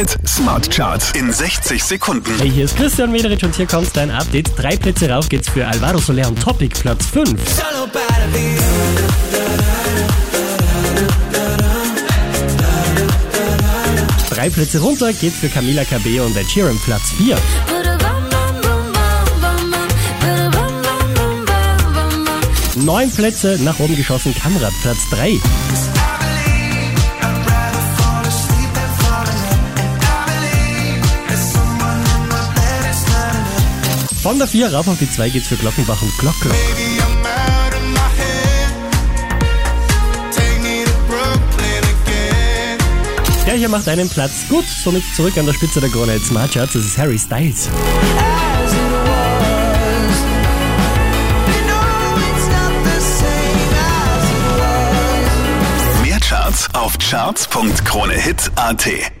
Hit Smart Charts in 60 Sekunden. Hey, hier ist Christian Mederich und hier kommt dein Update. Drei Plätze rauf geht's für Alvaro Soler und Topic, Platz 5. Drei Plätze runter geht's für Camila Cabello und Ed Sheeran, Platz 4. Neun Plätze nach oben geschossen, Kamrat, Platz 3. Von der 4 rauf auf die 2 geht's für Glockenbach und Glockler. Der hier macht einen Platz gut, somit zurück an der Spitze der Krone Hit Smart Charts. Das ist Harry Styles. Mehr Charts auf charts.kronehit.at.